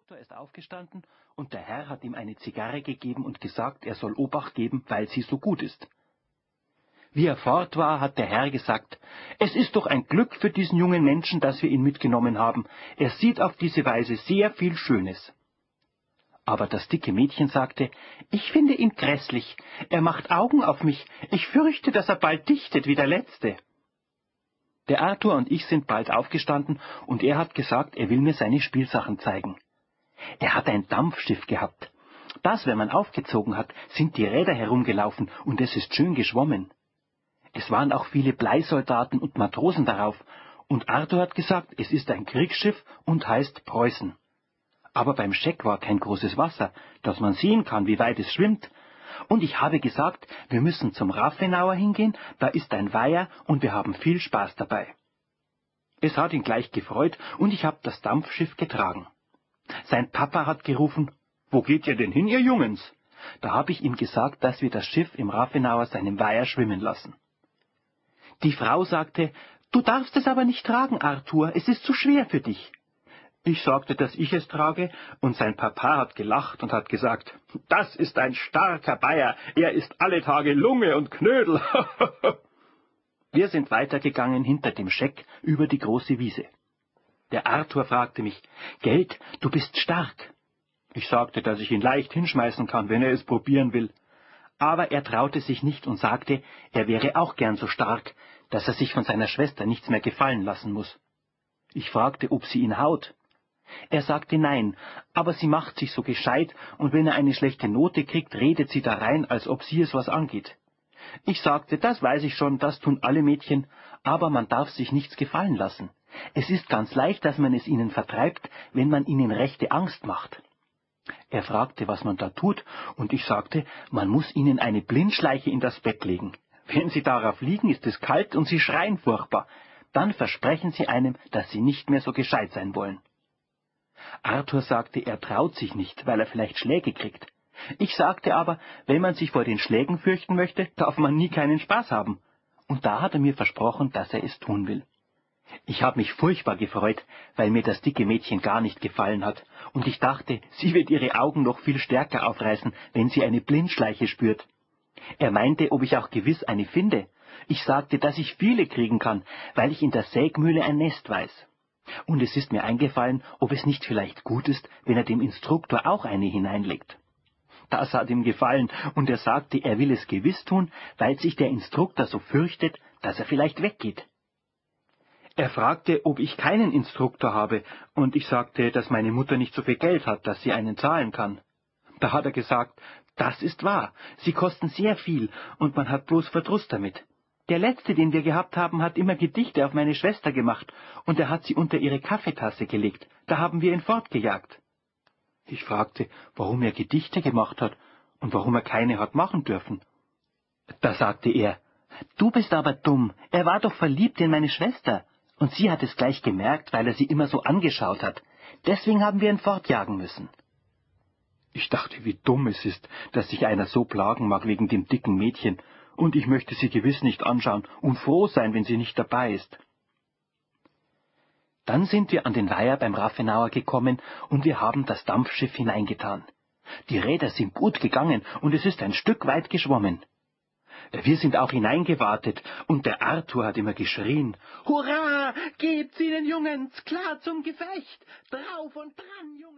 Instruktor ist aufgestanden und der Herr hat ihm eine Zigarre gegeben und gesagt, er soll Obacht geben, weil sie so gut ist. Wie er fort war, hat der Herr gesagt, es ist doch ein Glück für diesen jungen Menschen, dass wir ihn mitgenommen haben. Er sieht auf diese Weise sehr viel Schönes. Aber das dicke Mädchen sagte, ich finde ihn grässlich. Er macht Augen auf mich. Ich fürchte, dass er bald dichtet wie der Letzte. Der Arthur und ich sind bald aufgestanden und er hat gesagt, er will mir seine Spielsachen zeigen. Er hat ein Dampfschiff gehabt. Das, wenn man aufgezogen hat, sind die Räder herumgelaufen und es ist schön geschwommen. Es waren auch viele Bleisoldaten und Matrosen darauf, und Arthur hat gesagt, es ist ein Kriegsschiff und heißt Preußen. Aber beim Scheck war kein großes Wasser, dass man sehen kann, wie weit es schwimmt, und ich habe gesagt, wir müssen zum Raffenauer hingehen, da ist ein Weiher und wir haben viel Spaß dabei. Es hat ihn gleich gefreut und ich habe das Dampfschiff getragen. Sein Papa hat gerufen, wo geht ihr denn hin, ihr Jungens? Da habe ich ihm gesagt, dass wir das Schiff im Raffenauer seinem Weiher schwimmen lassen. Die Frau sagte, du darfst es aber nicht tragen, Arthur, es ist zu schwer für dich. Ich sagte, dass ich es trage, und sein Papa hat gelacht und hat gesagt, das ist ein starker Bayer, er ist alle Tage Lunge und Knödel. Wir sind weitergegangen hinter dem Scheck über die große Wiese. Der Arthur fragte mich, Geld, du bist stark. Ich sagte, dass ich ihn leicht hinschmeißen kann, wenn er es probieren will. Aber er traute sich nicht und sagte, er wäre auch gern so stark, dass er sich von seiner Schwester nichts mehr gefallen lassen muss. Ich fragte, ob sie ihn haut. Er sagte nein, aber sie macht sich so gescheit, und wenn er eine schlechte Note kriegt, redet sie da rein, als ob sie es was angeht. Ich sagte, das weiß ich schon, das tun alle Mädchen, aber man darf sich nichts gefallen lassen. Es ist ganz leicht, dass man es ihnen vertreibt, wenn man ihnen rechte Angst macht. Er fragte, was man da tut, und ich sagte, man muss ihnen eine Blindschleiche in das Bett legen. Wenn sie darauf liegen, ist es kalt und sie schreien furchtbar. Dann versprechen sie einem, dass sie nicht mehr so gescheit sein wollen. Arthur sagte, er traut sich nicht, weil er vielleicht Schläge kriegt. Ich sagte aber, wenn man sich vor den Schlägen fürchten möchte, darf man nie keinen Spaß haben. Und da hat er mir versprochen, dass er es tun will. Ich habe mich furchtbar gefreut, weil mir das dicke Mädchen gar nicht gefallen hat, und ich dachte, sie wird ihre Augen noch viel stärker aufreißen, wenn sie eine Blindschleiche spürt. Er meinte, ob ich auch gewiss eine finde. Ich sagte, dass ich viele kriegen kann, weil ich in der Sägmühle ein Nest weiß. Und es ist mir eingefallen, ob es nicht vielleicht gut ist, wenn er dem Instruktor auch eine hineinlegt. Das hat ihm gefallen, und er sagte, er will es gewiss tun, weil sich der Instruktor so fürchtet, dass er vielleicht weggeht. Er fragte, ob ich keinen Instruktor habe, und ich sagte, dass meine Mutter nicht so viel Geld hat, dass sie einen zahlen kann. Da hat er gesagt, das ist wahr, sie kosten sehr viel, und man hat bloß Verdruss damit. Der letzte, den wir gehabt haben, hat immer Gedichte auf meine Schwester gemacht, und er hat sie unter ihre Kaffeetasse gelegt. Da haben wir ihn fortgejagt. Ich fragte, warum er Gedichte gemacht hat und warum er keine hat machen dürfen. Da sagte er, du bist aber dumm, er war doch verliebt in meine Schwester, und sie hat es gleich gemerkt, weil er sie immer so angeschaut hat. Deswegen haben wir ihn fortjagen müssen. Ich dachte, wie dumm es ist, dass sich einer so plagen mag wegen dem dicken Mädchen, und ich möchte sie gewiss nicht anschauen und froh sein, wenn sie nicht dabei ist. Dann sind wir an den Weiher beim Raffenauer gekommen und wir haben das Dampfschiff hineingetan. Die Räder sind gut gegangen und es ist ein Stück weit geschwommen. Wir sind auch hineingewartet und der Arthur hat immer geschrien, Hurra, gebt's ihnen Jungens, klar zum Gefecht, drauf und dran, Junge!